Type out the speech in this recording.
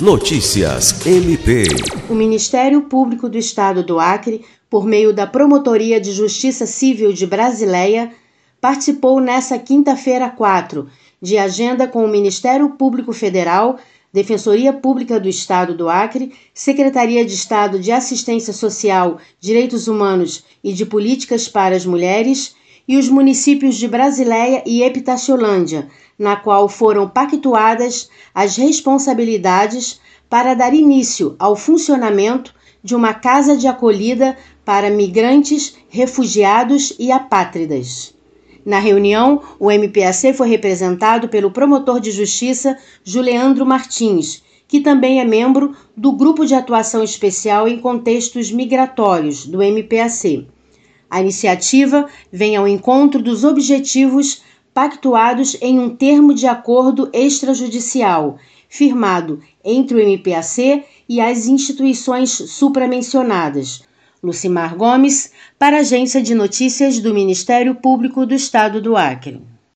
Notícias MP. O Ministério Público do Estado do Acre, por meio da Promotoria de Justiça Civil de Brasileia, participou nesta quinta-feira 4 de agenda com o Ministério Público Federal, Defensoria Pública do Estado do Acre, Secretaria de Estado de Assistência Social, Direitos Humanos e de Políticas para as Mulheres e os municípios de Brasileia e Epitaciolândia, na qual foram pactuadas as responsabilidades para dar início ao funcionamento de uma casa de acolhida para migrantes, refugiados e apátridas. Na reunião, o MPAC foi representado pelo promotor de justiça Juliandro Martins, que também é membro do Grupo de Atuação Especial em Contextos Migratórios, do MPAC. A iniciativa vem ao encontro dos objetivos pactuados em um termo de acordo extrajudicial, firmado entre o MPAC e as instituições supramencionadas. Lucimar Gomes, para a Agência de Notícias do Ministério Público do Estado do Acre.